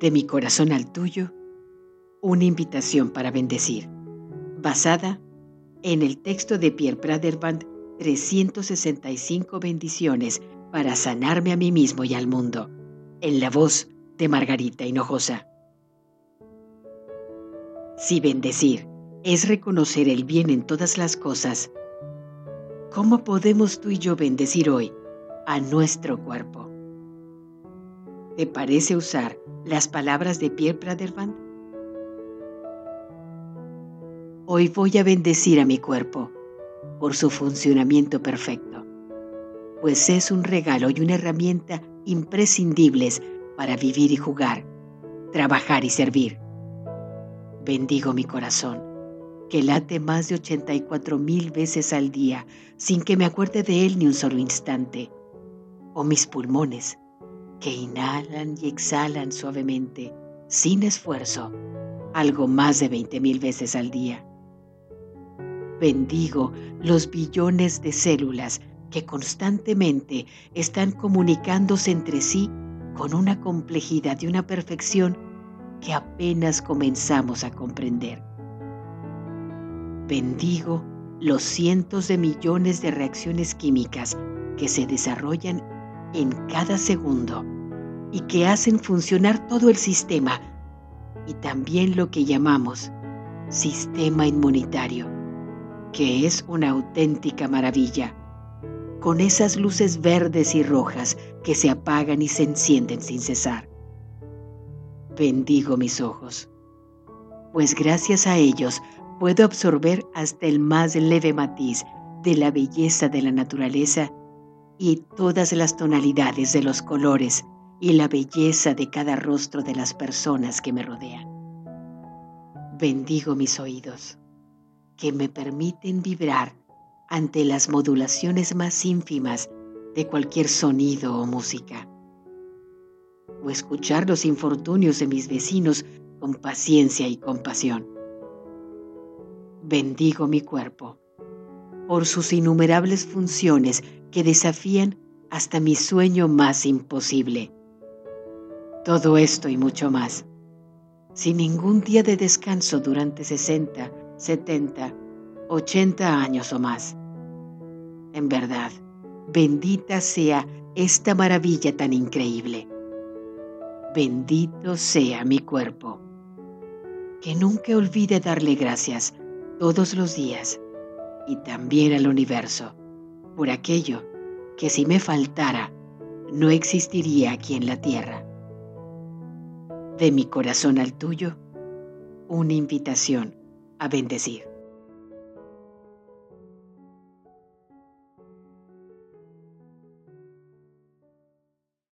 De mi corazón al tuyo, una invitación para bendecir, basada en el texto de Pierre Praderband 365 bendiciones para sanarme a mí mismo y al mundo, en la voz de Margarita Hinojosa. Si bendecir es reconocer el bien en todas las cosas, ¿cómo podemos tú y yo bendecir hoy a nuestro cuerpo? ¿Te parece usar las palabras de Pierre Praderband? Hoy voy a bendecir a mi cuerpo por su funcionamiento perfecto, pues es un regalo y una herramienta imprescindibles para vivir y jugar, trabajar y servir. Bendigo mi corazón, que late más de 84 mil veces al día sin que me acuerde de él ni un solo instante, o mis pulmones, que inhalan y exhalan suavemente, sin esfuerzo, algo más de 20 mil veces al día Bendigo los billones de células que constantemente están comunicándose entre sí con una complejidad y una perfección que apenas comenzamos a comprender. Bendigo los cientos de millones de reacciones químicas que se desarrollan en cada segundo y que hacen funcionar todo el sistema y también lo que llamamos sistema inmunitario que es una auténtica maravilla, con esas luces verdes y rojas que se apagan y se encienden sin cesar. Bendigo mis ojos, pues gracias a ellos puedo absorber hasta el más leve matiz de la belleza de la naturaleza y todas las tonalidades de los colores y la belleza de cada rostro de las personas que me rodean. Bendigo mis oídos que me permiten vibrar ante las modulaciones más ínfimas de cualquier sonido o música, o escuchar los infortunios de mis vecinos con paciencia y compasión. Bendigo mi cuerpo por sus innumerables funciones que desafían hasta mi sueño más imposible. Todo esto y mucho más, sin ningún día de descanso durante 60 70, 80 años o más. En verdad, bendita sea esta maravilla tan increíble. Bendito sea mi cuerpo. Que nunca olvide darle gracias todos los días y también al universo por aquello que si me faltara no existiría aquí en la tierra. De mi corazón al tuyo, una invitación a bendecir.